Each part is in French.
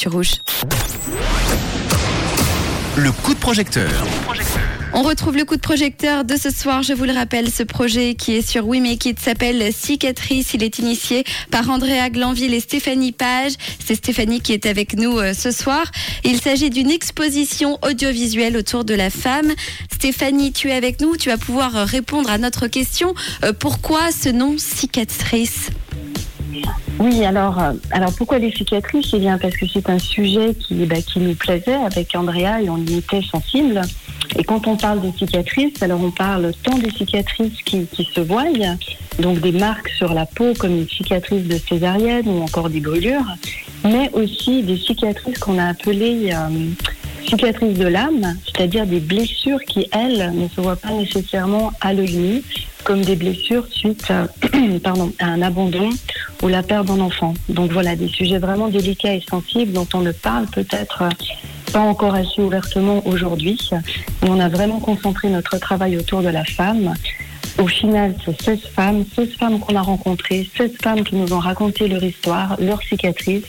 sur Rouge. Le coup de projecteur. On retrouve le coup de projecteur de ce soir. Je vous le rappelle, ce projet qui est sur We Make It s'appelle Cicatrice. Il est initié par Andrea Glanville et Stéphanie Page. C'est Stéphanie qui est avec nous euh, ce soir. Il s'agit d'une exposition audiovisuelle autour de la femme. Stéphanie, tu es avec nous. Tu vas pouvoir euh, répondre à notre question. Euh, pourquoi ce nom Cicatrice? Oui, alors, euh, alors pourquoi les cicatrices Eh bien, parce que c'est un sujet qui, bah, qui nous plaisait avec Andrea et on y était sensible. Et quand on parle de cicatrices, alors on parle tant des cicatrices qui, qui se voient, donc des marques sur la peau comme une cicatrice de césarienne ou encore des brûlures, mais aussi des cicatrices qu'on a appelées euh, cicatrices de l'âme, c'est-à-dire des blessures qui, elles, ne se voient pas nécessairement à l'œil nu, comme des blessures suite euh, pardon, à un abandon ou la perte d'un enfant. Donc voilà, des sujets vraiment délicats et sensibles dont on ne parle peut-être euh, pas encore assez ouvertement aujourd'hui. On a vraiment concentré notre travail autour de la femme. Au final, c'est 16 femmes, 16 femmes qu'on a rencontrées, 16 femmes qui nous ont raconté leur histoire, leurs cicatrices.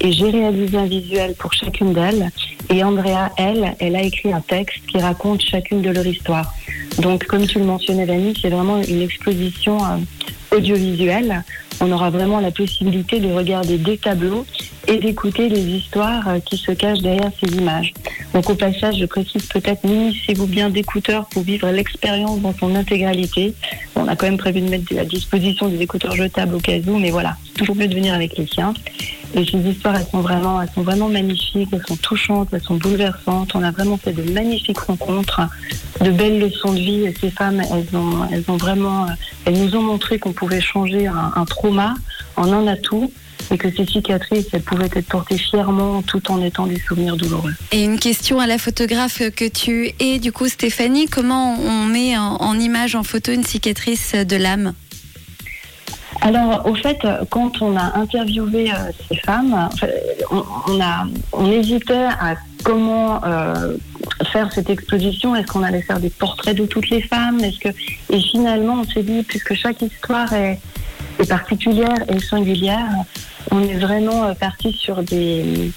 Et j'ai réalisé un visuel pour chacune d'elles. Et Andrea, elle, elle a écrit un texte qui raconte chacune de leur histoire. Donc, comme tu le mentionnais, Vanny, c'est vraiment une exposition audiovisuelle. On aura vraiment la possibilité de regarder des tableaux et d'écouter les histoires euh, qui se cachent derrière ces images. Donc au passage, je précise peut-être munissez-vous bien d'écouteurs pour vivre l'expérience dans son intégralité. On a quand même prévu de mettre à disposition des écouteurs jetables au cas où, mais voilà, toujours mieux de venir avec les siens. Et ces histoires, elles sont vraiment, elles sont vraiment magnifiques, elles sont touchantes, elles sont bouleversantes. On a vraiment fait de magnifiques rencontres, de belles leçons de vie. Et ces femmes, elles ont, elles ont vraiment, elles nous ont montré qu'on pouvait changer un, trauma en un atout et que ces cicatrices, elles pouvaient être portées fièrement tout en étant des souvenirs douloureux. Et une question à la photographe que tu es, du coup, Stéphanie, comment on met en image, en photo, une cicatrice de l'âme? Alors, au fait, quand on a interviewé euh, ces femmes, on, a, hésitait à comment euh, faire cette exposition. Est-ce qu'on allait faire des portraits de toutes les femmes? Est-ce que et finalement, on s'est dit, puisque chaque histoire est, particulière et singulière, on est vraiment euh, parti sur des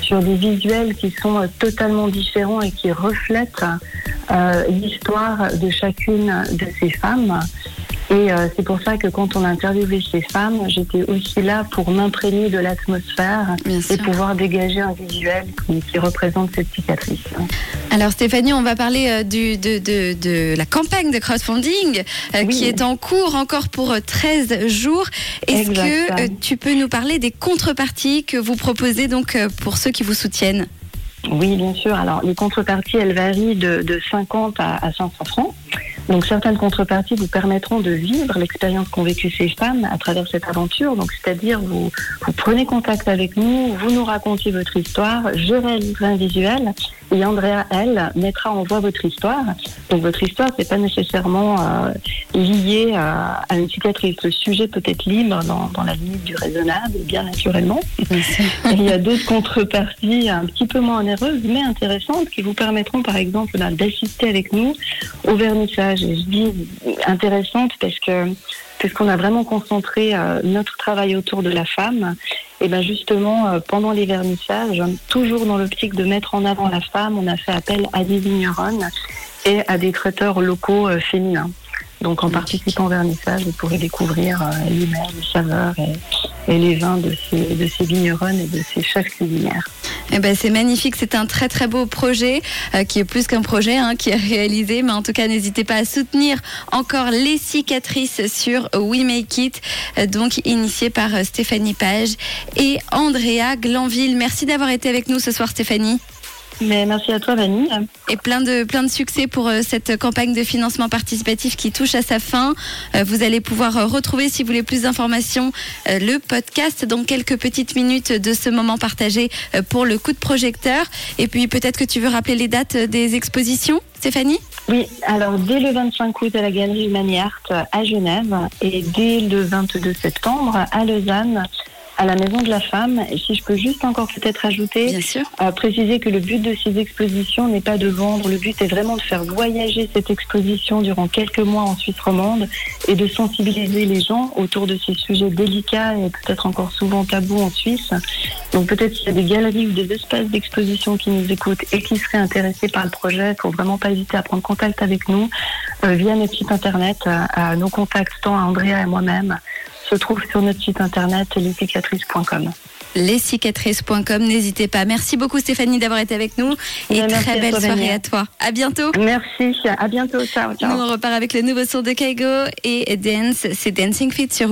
sur des visuels qui sont totalement différents et qui reflètent l'histoire de chacune de ces femmes. Et euh, c'est pour ça que quand on a interviewé ces femmes, j'étais aussi là pour m'imprégner de l'atmosphère et pouvoir dégager un visuel qui, qui représente cette cicatrice. Alors Stéphanie, on va parler euh, du, de, de, de la campagne de crowdfunding euh, Oui. qui est en cours encore pour euh, 13 jours. Est-ce que tu peux nous parler des contreparties que vous proposez donc pour ceux qui vous soutiennent? Oui, bien sûr. Alors, les contreparties, elles varient de, de 50 à, à 500 francs. Donc, certaines contreparties vous permettront de vivre l'expérience qu'ont vécu ces femmes à travers cette aventure. Donc, c'est-à-dire, vous, vous prenez contact avec nous, vous nous racontez votre histoire, je réaliserai un visuel et Andrea, elle, mettra en voix votre histoire. Donc, votre histoire, c'est pas nécessairement euh, lié à, à une cicatrice. Le sujet peut être libre dans, dans la limite du raisonnable, bien naturellement. Il y a d'autres contreparties un petit peu moins onéreuses, mais intéressantes, qui vous permettront, par exemple, ben, d'assister avec nous au vernissage. Je dis intéressantes parce que puisqu'on a vraiment concentré euh, notre travail autour de la femme, et ben justement, euh, pendant les vernissages, toujours dans l'optique de mettre en avant la femme, on a fait appel à des vigneronnes et à des traiteurs locaux euh, féminins. Donc en participant au vernissage, vous pourrez découvrir les les saveurs et, et les vins de ces, de ces vigneronnes et de ces chefs cuisinières. Eh ben, c'est magnifique, c'est un très très beau projet euh, qui est plus qu'un projet hein, qui est réalisé, mais en tout cas n'hésitez pas à soutenir encore les cicatrices sur We Make It, euh, donc initié par euh, Stéphanie Page et Andrea Glanville. Merci d'avoir été avec nous ce soir Stéphanie. Mais merci à toi, Vanny. Et plein de, plein de succès pour euh, cette campagne de financement participatif qui touche à sa fin. Euh, vous allez pouvoir euh, retrouver, si vous voulez plus d'informations, le podcast dans quelques petites minutes de ce moment partagé pour le coup de projecteur. Et puis peut-être que tu veux rappeler les dates des expositions, Stéphanie? Oui, alors dès le 25 août à la Galerie Maniart à Genève et dès le 22 septembre à Lausanne à la Maison de la Femme. Et si je peux juste encore peut-être ajouter, Bien sûr. à préciser que le but de ces expositions n'est pas de vendre, le but est vraiment de faire voyager cette exposition durant quelques mois en Suisse romande et de sensibiliser les gens autour de ces sujets délicats et peut-être encore souvent tabous en Suisse. Donc peut-être s'il y a des galeries ou des espaces d'exposition qui nous écoutent et qui seraient intéressés par le projet, faut vraiment pas hésiter à prendre contact avec nous euh, via notre site internet. À, à nos contacts, tant à Andrea et moi-même, se trouvent sur notre site internet lescicatrices.com. Lescicatrices.com, n'hésitez pas. Merci beaucoup Stéphanie d'avoir été avec nous et Bien, très à belle toi, soirée Daniel. à toi. À bientôt. Merci, à bientôt, ciao, ciao. Nous on repart avec le nouveau son de Kaigo et Dance, c'est Dancing Fit sur